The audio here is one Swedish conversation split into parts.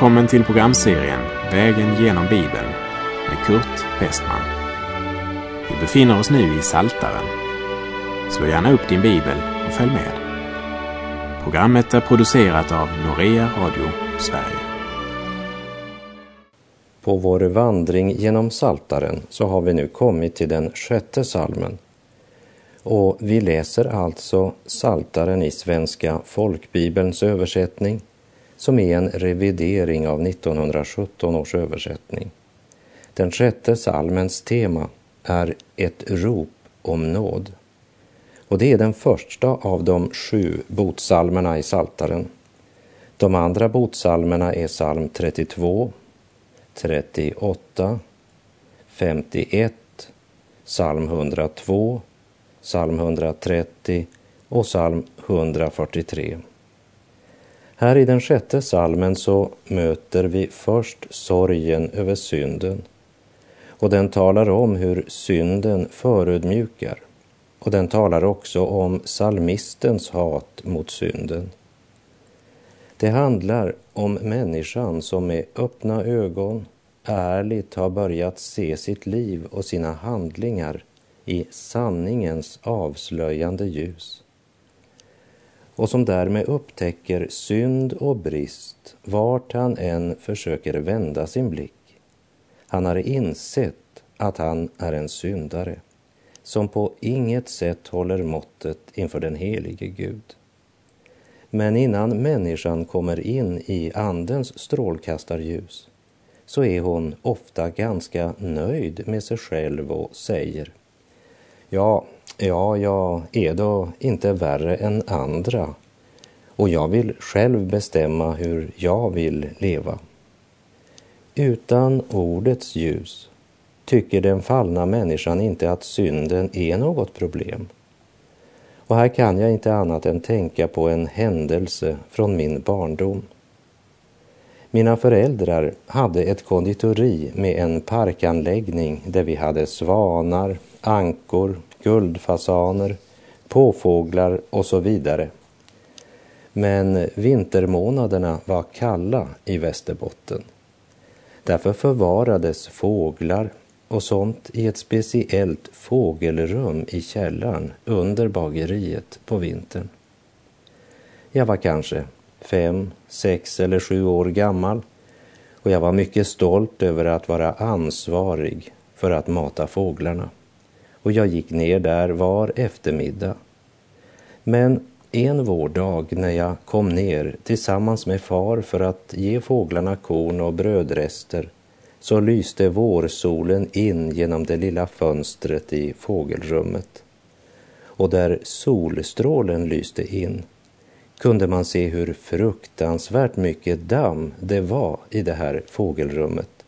Välkommen till programserien Vägen genom Bibeln med Kurt Westman. Vi befinner oss nu i Saltaren. Slå gärna upp din bibel och följ med. Programmet är producerat av Norea Radio Sverige. På vår vandring genom Saltaren så har vi nu kommit till den sjätte salmen. Och vi läser alltså Saltaren i Svenska folkbibelns översättning som är en revidering av 1917 års översättning. Den sjätte salmens tema är ett rop om nåd. Och det är den första av de sju botsalmerna i Saltaren. De andra botsalmerna är psalm 32, 38, 51, psalm 102, psalm 130 och psalm 143. Här i den sjätte salmen så möter vi först sorgen över synden. Och den talar om hur synden förödmjukar. Och den talar också om salmistens hat mot synden. Det handlar om människan som med öppna ögon ärligt har börjat se sitt liv och sina handlingar i sanningens avslöjande ljus och som därmed upptäcker synd och brist vart han än försöker vända sin blick. Han har insett att han är en syndare som på inget sätt håller måttet inför den helige Gud. Men innan människan kommer in i Andens strålkastarljus så är hon ofta ganska nöjd med sig själv och säger Ja, ja, jag är då inte värre än andra och jag vill själv bestämma hur jag vill leva. Utan ordets ljus tycker den fallna människan inte att synden är något problem. Och här kan jag inte annat än tänka på en händelse från min barndom. Mina föräldrar hade ett konditori med en parkanläggning där vi hade svanar, ankor, guldfasaner, påfåglar och så vidare. Men vintermånaderna var kalla i Västerbotten. Därför förvarades fåglar och sånt i ett speciellt fågelrum i källaren under bageriet på vintern. Jag var kanske fem, sex eller sju år gammal och jag var mycket stolt över att vara ansvarig för att mata fåglarna. Och jag gick ner där var eftermiddag. Men en vårdag när jag kom ner tillsammans med far för att ge fåglarna korn och brödrester så lyste vårsolen in genom det lilla fönstret i fågelrummet. Och där solstrålen lyste in kunde man se hur fruktansvärt mycket damm det var i det här fågelrummet.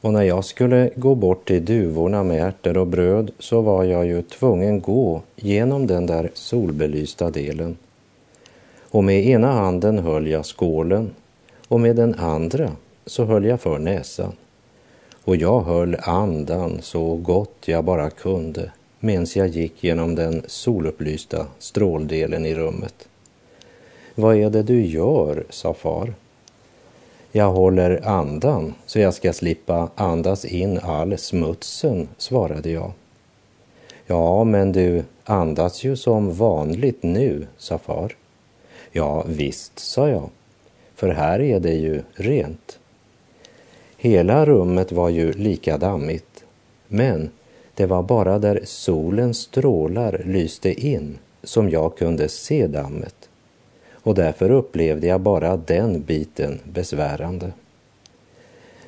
Och när jag skulle gå bort till duvorna med ärtor och bröd så var jag ju tvungen gå genom den där solbelysta delen. Och med ena handen höll jag skålen och med den andra så höll jag för näsan. Och jag höll andan så gott jag bara kunde medan jag gick genom den solupplysta stråldelen i rummet. Vad är det du gör? sa far. Jag håller andan så jag ska slippa andas in all smutsen, svarade jag. Ja, men du andas ju som vanligt nu, sa far. Ja, visst, sa jag, för här är det ju rent. Hela rummet var ju lika dammigt, men det var bara där solens strålar lyste in som jag kunde se dammet och därför upplevde jag bara den biten besvärande.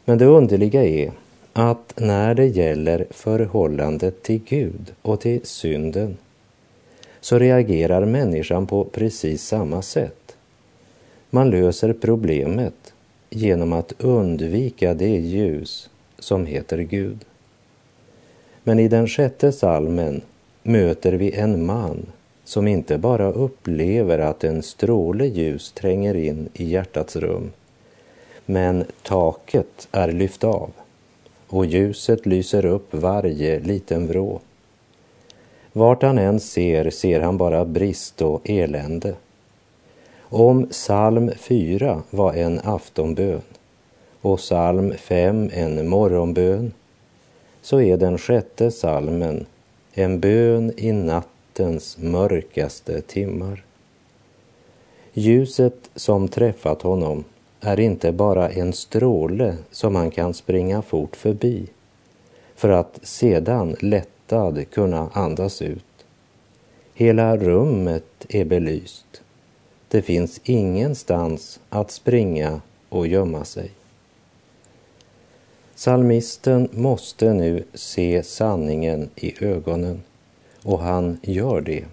Men det underliga är att när det gäller förhållandet till Gud och till synden så reagerar människan på precis samma sätt. Man löser problemet genom att undvika det ljus som heter Gud. Men i den sjätte salmen möter vi en man som inte bara upplever att en stråle ljus tränger in i hjärtats rum, men taket är lyft av och ljuset lyser upp varje liten vrå. Vart han än ser, ser han bara brist och elände. Om psalm 4 var en aftonbön och psalm 5 en morgonbön så är den sjätte salmen en bön i nattens mörkaste timmar. Ljuset som träffat honom är inte bara en stråle som han kan springa fort förbi för att sedan lättad kunna andas ut. Hela rummet är belyst. Det finns ingenstans att springa och gömma sig. Salmisten måste nu se sanningen i ögonen och han gör det.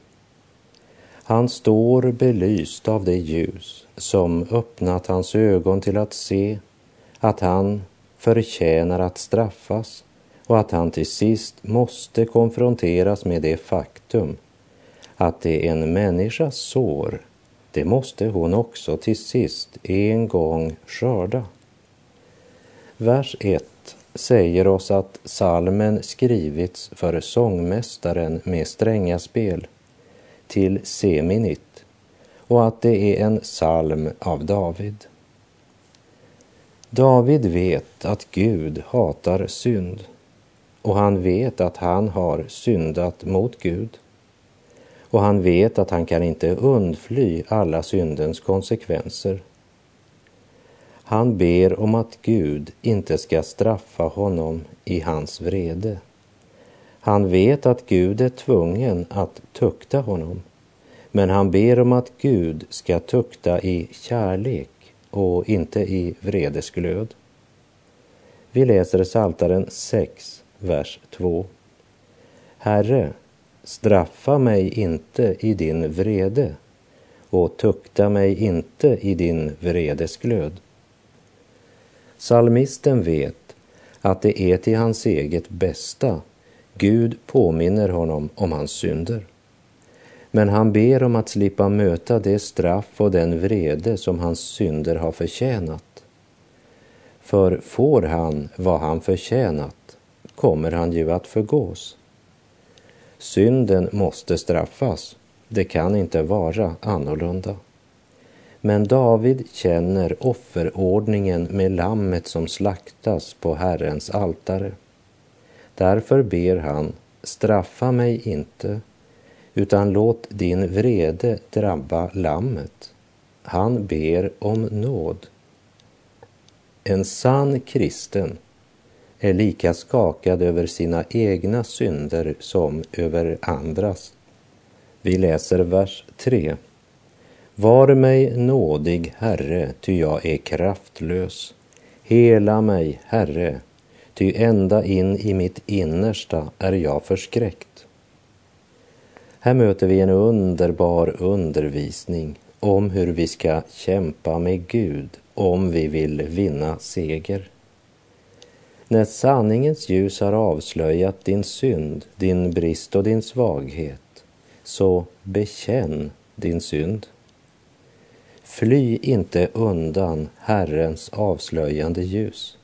Han står belyst av det ljus som öppnat hans ögon till att se att han förtjänar att straffas och att han till sist måste konfronteras med det faktum att det en människa sår, det måste hon också till sist en gång skörda. Vers 1 säger oss att salmen skrivits för sångmästaren med strängaspel till Seminit och att det är en psalm av David. David vet att Gud hatar synd och han vet att han har syndat mot Gud. Och han vet att han kan inte undfly alla syndens konsekvenser. Han ber om att Gud inte ska straffa honom i hans vrede. Han vet att Gud är tvungen att tukta honom, men han ber om att Gud ska tukta i kärlek och inte i vredesglöd. Vi läser Saltaren 6, vers 2. Herre, straffa mig inte i din vrede och tukta mig inte i din vredesglöd. Salmisten vet att det är till hans eget bästa Gud påminner honom om hans synder. Men han ber om att slippa möta det straff och den vrede som hans synder har förtjänat. För får han vad han förtjänat kommer han ju att förgås. Synden måste straffas. Det kan inte vara annorlunda. Men David känner offerordningen med lammet som slaktas på Herrens altare. Därför ber han, straffa mig inte, utan låt din vrede drabba lammet. Han ber om nåd. En sann kristen är lika skakad över sina egna synder som över andras. Vi läser vers 3. Var mig nådig, Herre, ty jag är kraftlös. Hela mig, Herre, ty ända in i mitt innersta är jag förskräckt. Här möter vi en underbar undervisning om hur vi ska kämpa med Gud om vi vill vinna seger. När sanningens ljus har avslöjat din synd, din brist och din svaghet, så bekänn din synd. Fly inte undan Herrens avslöjande ljus,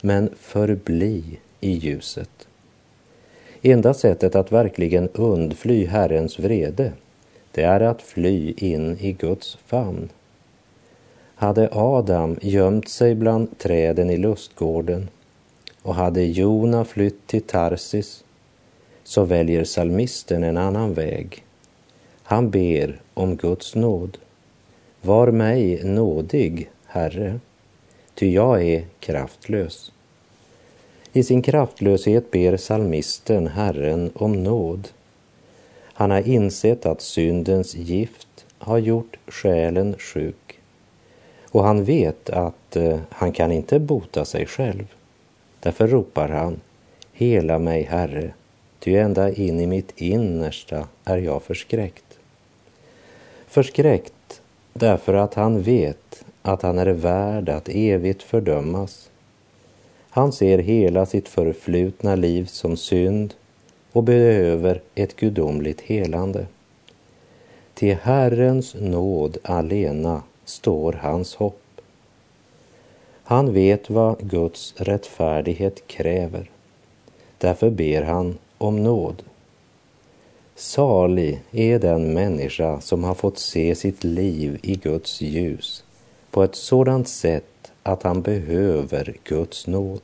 men förbli i ljuset. Enda sättet att verkligen undfly Herrens vrede, det är att fly in i Guds famn. Hade Adam gömt sig bland träden i lustgården och hade Jona flytt till Tarsis så väljer salmisten en annan väg. Han ber om Guds nåd. Var mig nådig, Herre, ty jag är kraftlös. I sin kraftlöshet ber salmisten Herren om nåd. Han har insett att syndens gift har gjort själen sjuk och han vet att eh, han kan inte bota sig själv. Därför ropar han, hela mig Herre, ty ända in i mitt innersta är jag förskräckt. Förskräckt därför att han vet att han är värd att evigt fördömas. Han ser hela sitt förflutna liv som synd och behöver ett gudomligt helande. Till Herrens nåd alena står hans hopp. Han vet vad Guds rättfärdighet kräver. Därför ber han om nåd. Salig är den människa som har fått se sitt liv i Guds ljus på ett sådant sätt att han behöver Guds nåd.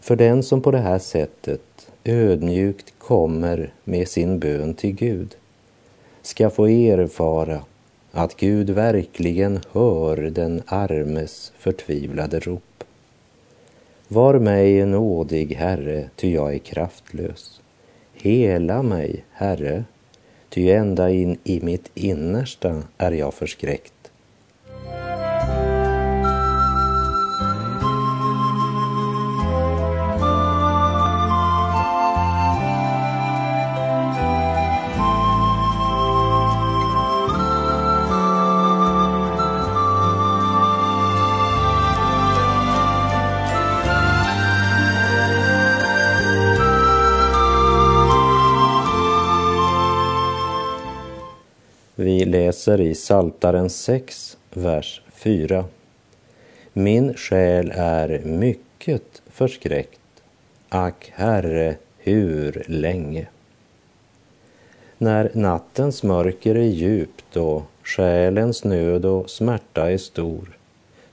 För den som på det här sättet ödmjukt kommer med sin bön till Gud ska få erfara att Gud verkligen hör den armes förtvivlade rop. Var mig nådig, Herre, ty jag är kraftlös. Hela mig, Herre, ty ända in i mitt innersta är jag förskräckt. Läser i Saltaren 6, vers 4. Min själ är mycket förskräckt. Ack, Herre, hur länge? När nattens mörker är djupt och själens nöd och smärta är stor,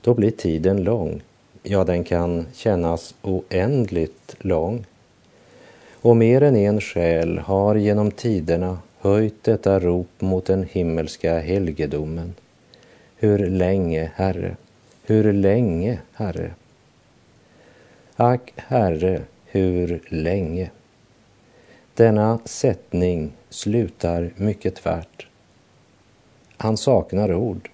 då blir tiden lång. Ja, den kan kännas oändligt lång. Och mer än en själ har genom tiderna höjt detta rop mot den himmelska helgedomen. Hur länge, Herre? Hur länge, Herre? Ack, Herre, hur länge? Denna sättning slutar mycket tvärt. Han saknar ord.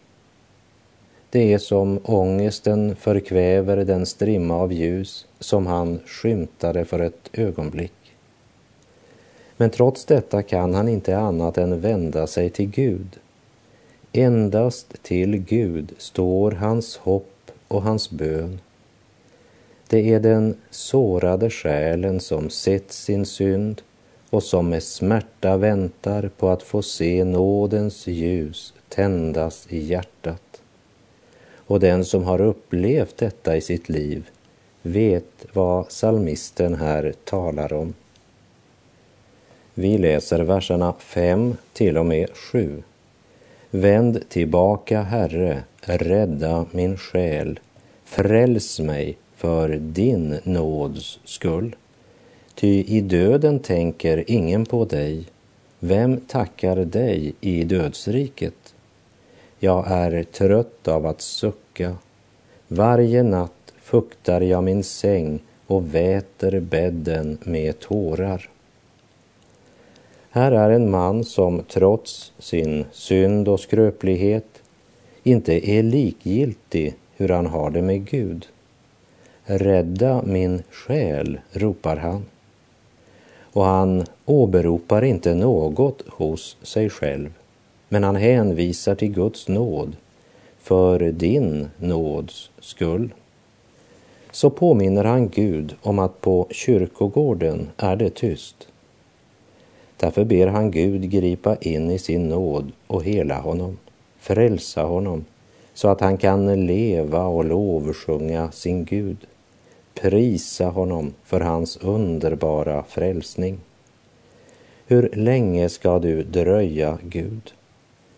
Det är som ångesten förkväver den strimma av ljus som han skymtade för ett ögonblick. Men trots detta kan han inte annat än vända sig till Gud. Endast till Gud står hans hopp och hans bön. Det är den sårade själen som sett sin synd och som med smärta väntar på att få se nådens ljus tändas i hjärtat. Och den som har upplevt detta i sitt liv vet vad salmisten här talar om. Vi läser verserna 5 till och med 7. Vänd tillbaka, Herre, rädda min själ. Fräls mig för din nåds skull. Ty i döden tänker ingen på dig. Vem tackar dig i dödsriket? Jag är trött av att sucka. Varje natt fuktar jag min säng och väter bädden med tårar. Här är en man som trots sin synd och skröplighet inte är likgiltig hur han har det med Gud. Rädda min själ, ropar han. Och han åberopar inte något hos sig själv, men han hänvisar till Guds nåd för din nåds skull. Så påminner han Gud om att på kyrkogården är det tyst. Därför ber han Gud gripa in i sin nåd och hela honom, frälsa honom, så att han kan leva och lovsjunga sin Gud, prisa honom för hans underbara frälsning. Hur länge ska du dröja, Gud?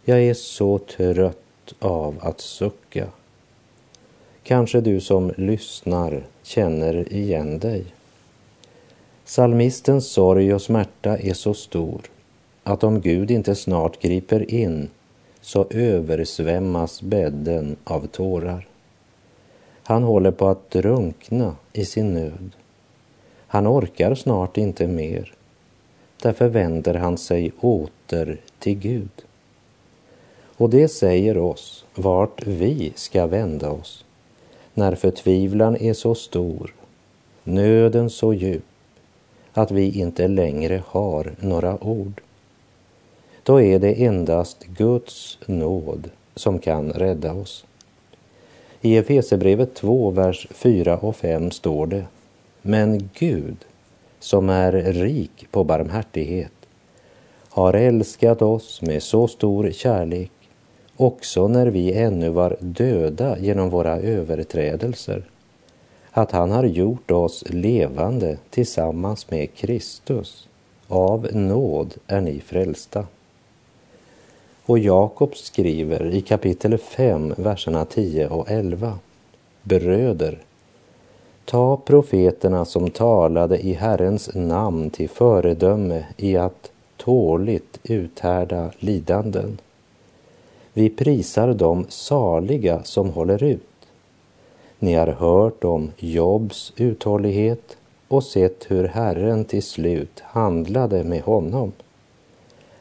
Jag är så trött av att sucka. Kanske du som lyssnar känner igen dig. Salmistens sorg och smärta är så stor att om Gud inte snart griper in så översvämmas bädden av tårar. Han håller på att drunkna i sin nöd. Han orkar snart inte mer. Därför vänder han sig åter till Gud. Och det säger oss vart vi ska vända oss när förtvivlan är så stor, nöden så djup att vi inte längre har några ord. Då är det endast Guds nåd som kan rädda oss. I Efesebrevet 2, vers 4 och 5 står det Men Gud, som är rik på barmhärtighet, har älskat oss med så stor kärlek också när vi ännu var döda genom våra överträdelser att han har gjort oss levande tillsammans med Kristus. av nåd är ni frälsta. Och Jakob skriver i kapitel 5, verserna 10 och 11. Bröder, ta profeterna som talade i Herrens namn till föredöme i att tåligt uthärda lidanden. Vi prisar dem saliga som håller ut. Ni har hört om Jobs uthållighet och sett hur Herren till slut handlade med honom.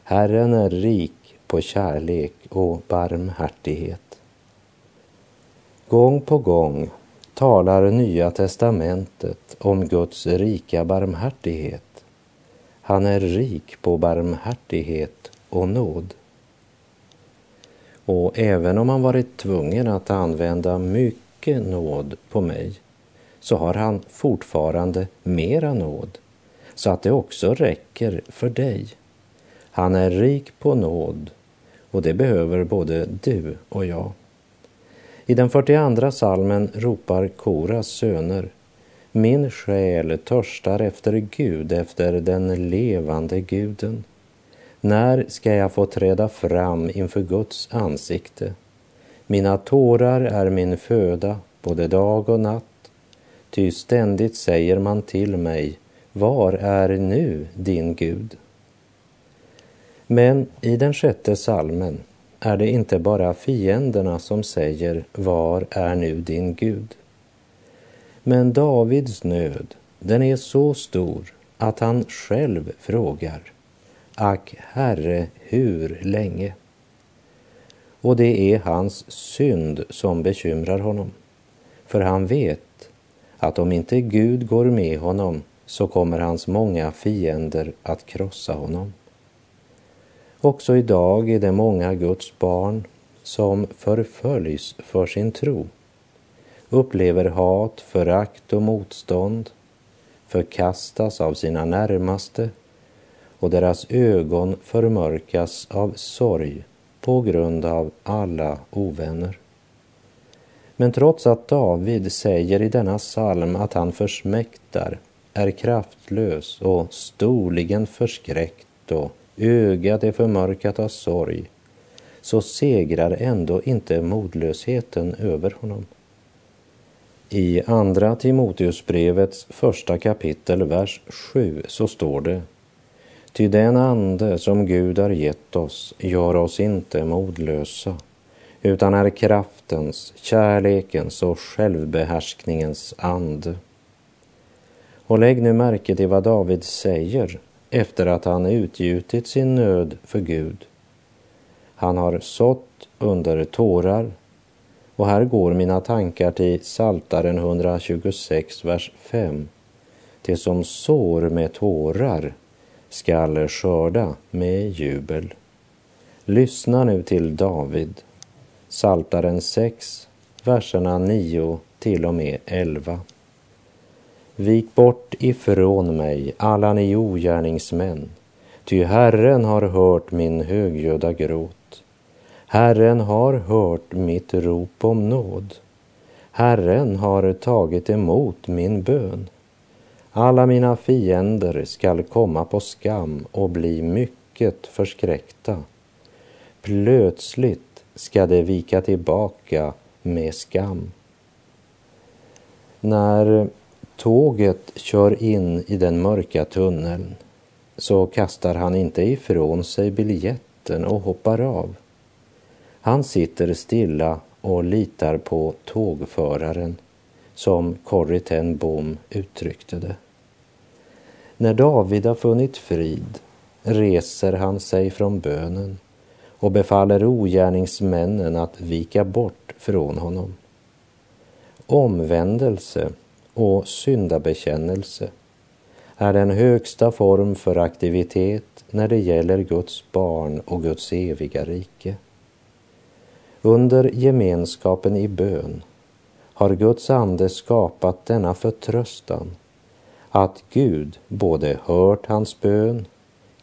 Herren är rik på kärlek och barmhärtighet. Gång på gång talar Nya testamentet om Guds rika barmhärtighet. Han är rik på barmhärtighet och nåd. Och även om han varit tvungen att använda mycket nåd på mig så har han fortfarande mera nåd så att det också räcker för dig. Han är rik på nåd och det behöver både du och jag. I den 42 salmen ropar Koras söner Min själ törstar efter Gud, efter den levande guden. När ska jag få träda fram inför Guds ansikte? Mina tårar är min föda, både dag och natt. Ty ständigt säger man till mig, var är nu din Gud? Men i den sjätte salmen är det inte bara fienderna som säger Var är nu din Gud? Men Davids nöd, den är så stor att han själv frågar Ack, Herre, hur länge? Och det är hans synd som bekymrar honom. För han vet att om inte Gud går med honom så kommer hans många fiender att krossa honom. Också idag är det många Guds barn som förföljs för sin tro, upplever hat, förakt och motstånd, förkastas av sina närmaste och deras ögon förmörkas av sorg på grund av alla ovänner. Men trots att David säger i denna psalm att han försmäktar, är kraftlös och storligen förskräckt och ögat är förmörkat av sorg, så segrar ändå inte modlösheten över honom. I Andra Timoteusbrevets första kapitel, vers 7, så står det Ty den ande som Gud har gett oss gör oss inte modlösa, utan är kraftens, kärlekens och självbehärskningens ande. Och lägg nu märke till vad David säger efter att han utgjutit sin nöd för Gud. Han har sått under tårar och här går mina tankar till Saltaren 126, vers 5. Det som sår med tårar skall skörda med jubel. Lyssna nu till David, Saltaren 6, verserna 9 till och med 11. Vik bort ifrån mig, alla ni ogärningsmän, ty Herren har hört min högljudda gråt. Herren har hört mitt rop om nåd. Herren har tagit emot min bön. Alla mina fiender skall komma på skam och bli mycket förskräckta. Plötsligt ska de vika tillbaka med skam. När tåget kör in i den mörka tunneln så kastar han inte ifrån sig biljetten och hoppar av. Han sitter stilla och litar på tågföraren, som Corrie ten Boom uttryckte det. När David har funnit frid reser han sig från bönen och befaller ogärningsmännen att vika bort från honom. Omvändelse och syndabekännelse är den högsta form för aktivitet när det gäller Guds barn och Guds eviga rike. Under gemenskapen i bön har Guds ande skapat denna förtröstan att Gud både hört hans bön,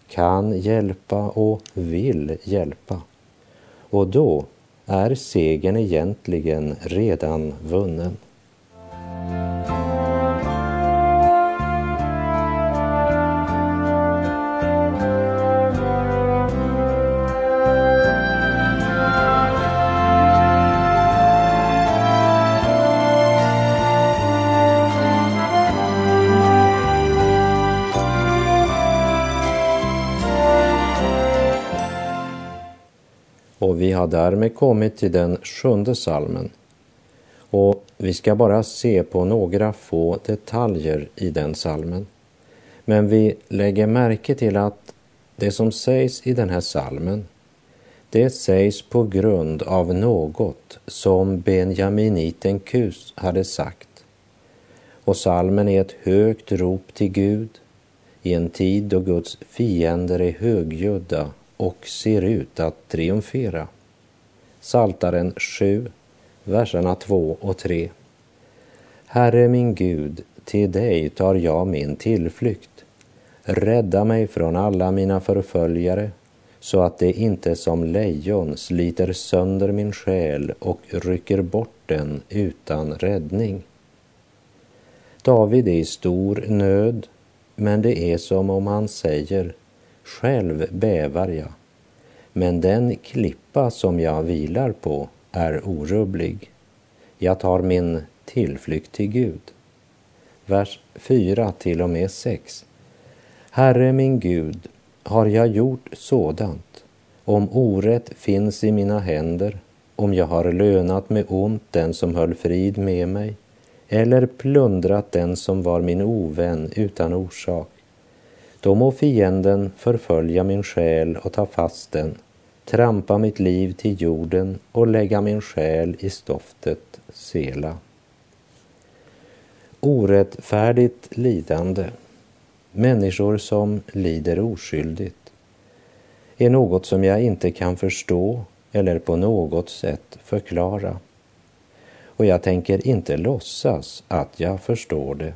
kan hjälpa och vill hjälpa. Och då är segern egentligen redan vunnen. Har därmed kommit till den sjunde salmen. Och vi ska bara se på några få detaljer i den salmen. Men vi lägger märke till att det som sägs i den här salmen, det sägs på grund av något som Benjaminiten Kus hade sagt. Och salmen är ett högt rop till Gud i en tid då Guds fiender är högljudda och ser ut att triumfera. Saltaren 7, verserna 2 och 3. Herre min Gud, till dig tar jag min tillflykt. Rädda mig från alla mina förföljare så att det inte som lejon sliter sönder min själ och rycker bort den utan räddning. David är i stor nöd, men det är som om han säger Själv bävar jag, men den klippa som jag vilar på är orubblig. Jag tar min tillflykt till Gud. Vers 4 till och med 6. Herre min Gud, har jag gjort sådant, om orätt finns i mina händer, om jag har lönat med ont den som höll frid med mig, eller plundrat den som var min ovän utan orsak, då må fienden förfölja min själ och ta fast den, trampa mitt liv till jorden och lägga min själ i stoftet sela. Orättfärdigt lidande, människor som lider oskyldigt, är något som jag inte kan förstå eller på något sätt förklara. Och jag tänker inte låtsas att jag förstår det,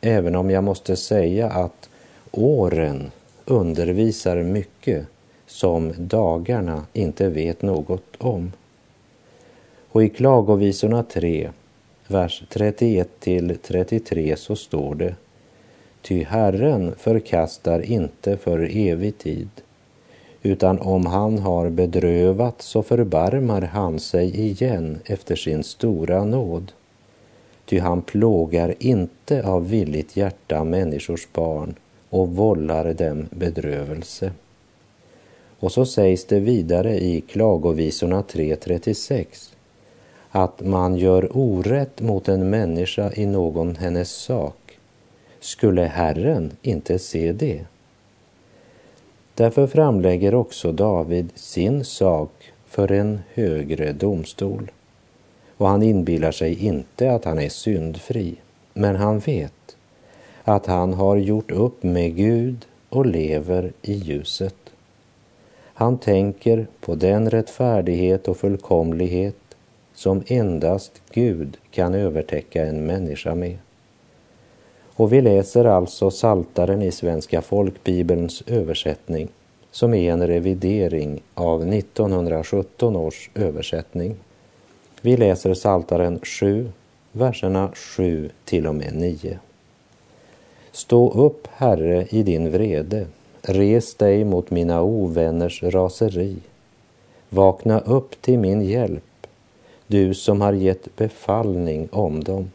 även om jag måste säga att åren undervisar mycket som dagarna inte vet något om. Och i Klagovisorna 3, vers 31 till 33 så står det Ty Herren förkastar inte för evig tid, utan om han har bedrövat så förbarmar han sig igen efter sin stora nåd. Ty han plågar inte av villigt hjärta människors barn och vållar dem bedrövelse. Och så sägs det vidare i Klagovisorna 3.36 att man gör orätt mot en människa i någon hennes sak. Skulle Herren inte se det? Därför framlägger också David sin sak för en högre domstol. Och han inbillar sig inte att han är syndfri, men han vet att han har gjort upp med Gud och lever i ljuset. Han tänker på den rättfärdighet och fullkomlighet som endast Gud kan övertäcka en människa med. Och vi läser alltså Saltaren i Svenska folkbibelns översättning som är en revidering av 1917 års översättning. Vi läser Saltaren 7, verserna 7 till och med 9. Stå upp, Herre, i din vrede. Res dig mot mina ovänners raseri. Vakna upp till min hjälp, du som har gett befallning om dem.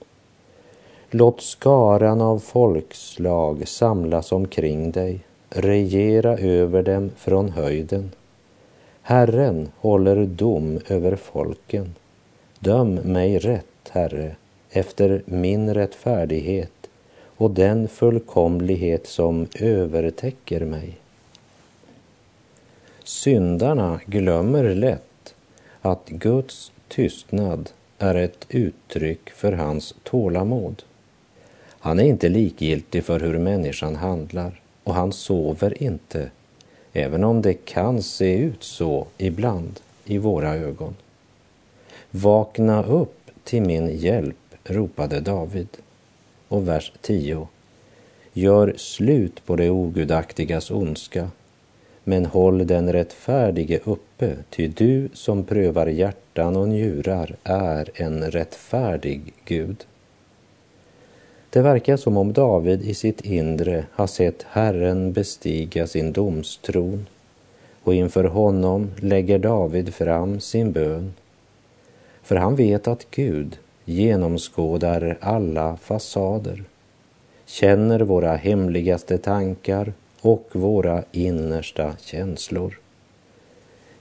Låt skaran av folkslag samlas omkring dig, regera över dem från höjden. Herren håller dom över folken. Döm mig rätt, Herre, efter min rättfärdighet och den fullkomlighet som övertäcker mig. Syndarna glömmer lätt att Guds tystnad är ett uttryck för hans tålamod. Han är inte likgiltig för hur människan handlar och han sover inte, även om det kan se ut så ibland i våra ögon. Vakna upp till min hjälp, ropade David. Och vers 10. Gör slut på det ogudaktigas ondska, men håll den rättfärdige uppe, ty du som prövar hjärtan och njurar är en rättfärdig Gud. Det verkar som om David i sitt inre har sett Herren bestiga sin domstron och inför honom lägger David fram sin bön. För han vet att Gud genomskådar alla fasader, känner våra hemligaste tankar och våra innersta känslor.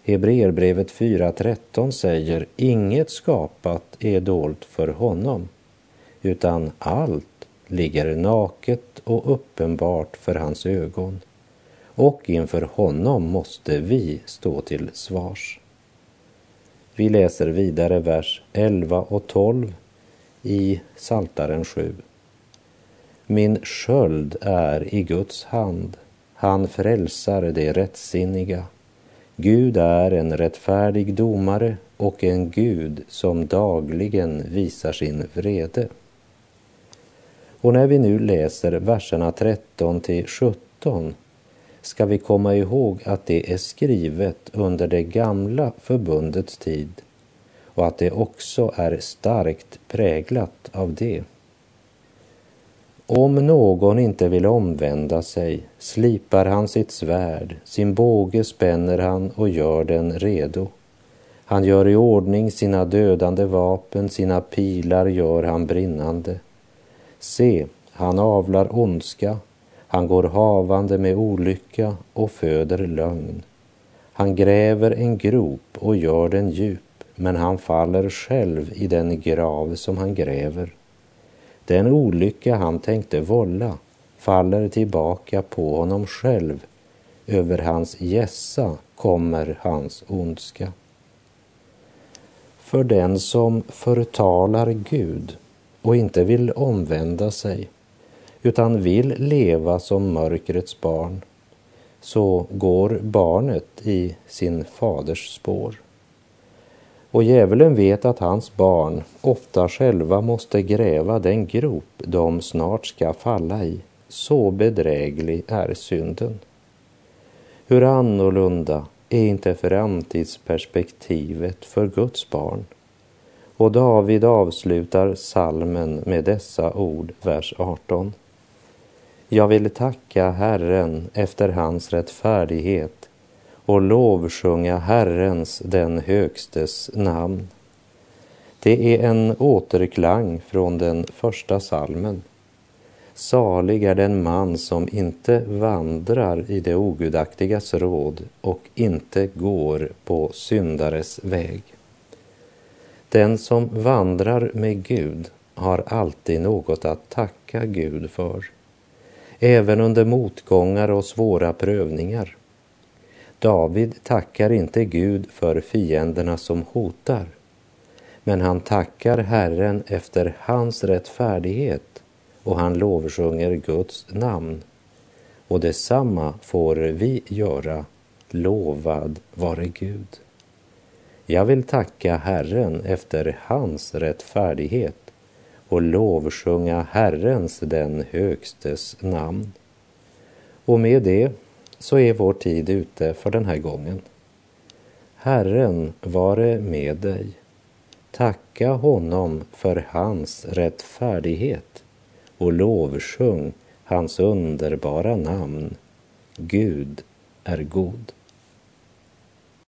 Hebreerbrevet 4.13 säger inget skapat är dolt för honom, utan allt ligger naket och uppenbart för hans ögon och inför honom måste vi stå till svars. Vi läser vidare vers 11 och 12 i Saltaren 7. Min sköld är i Guds hand, han frälsar det rättsinniga. Gud är en rättfärdig domare och en Gud som dagligen visar sin vrede. Och när vi nu läser verserna 13 till 17 ska vi komma ihåg att det är skrivet under det gamla förbundets tid och att det också är starkt präglat av det. Om någon inte vill omvända sig slipar han sitt svärd, sin båge spänner han och gör den redo. Han gör i ordning sina dödande vapen, sina pilar gör han brinnande. Se, han avlar ondska, han går havande med olycka och föder lögn. Han gräver en grop och gör den djup, men han faller själv i den grav som han gräver. Den olycka han tänkte vålla faller tillbaka på honom själv. Över hans gässa kommer hans ondska. För den som förtalar Gud och inte vill omvända sig utan vill leva som mörkrets barn så går barnet i sin faders spår. Och djävulen vet att hans barn ofta själva måste gräva den grop de snart ska falla i. Så bedräglig är synden. Hur annorlunda är inte framtidsperspektivet för Guds barn? Och David avslutar salmen med dessa ord, vers 18. Jag vill tacka Herren efter hans rättfärdighet och lovsjunga Herrens, den högstes namn. Det är en återklang från den första salmen. Salig är den man som inte vandrar i det ogudaktigas råd och inte går på syndares väg. Den som vandrar med Gud har alltid något att tacka Gud för även under motgångar och svåra prövningar. David tackar inte Gud för fienderna som hotar, men han tackar Herren efter hans rättfärdighet och han lovsjunger Guds namn. Och detsamma får vi göra, lovad vare Gud. Jag vill tacka Herren efter hans rättfärdighet och lovsjunga Herrens, den högstes namn. Och med det så är vår tid ute för den här gången. Herren vare med dig. Tacka honom för hans rättfärdighet och lovsjung hans underbara namn. Gud är god.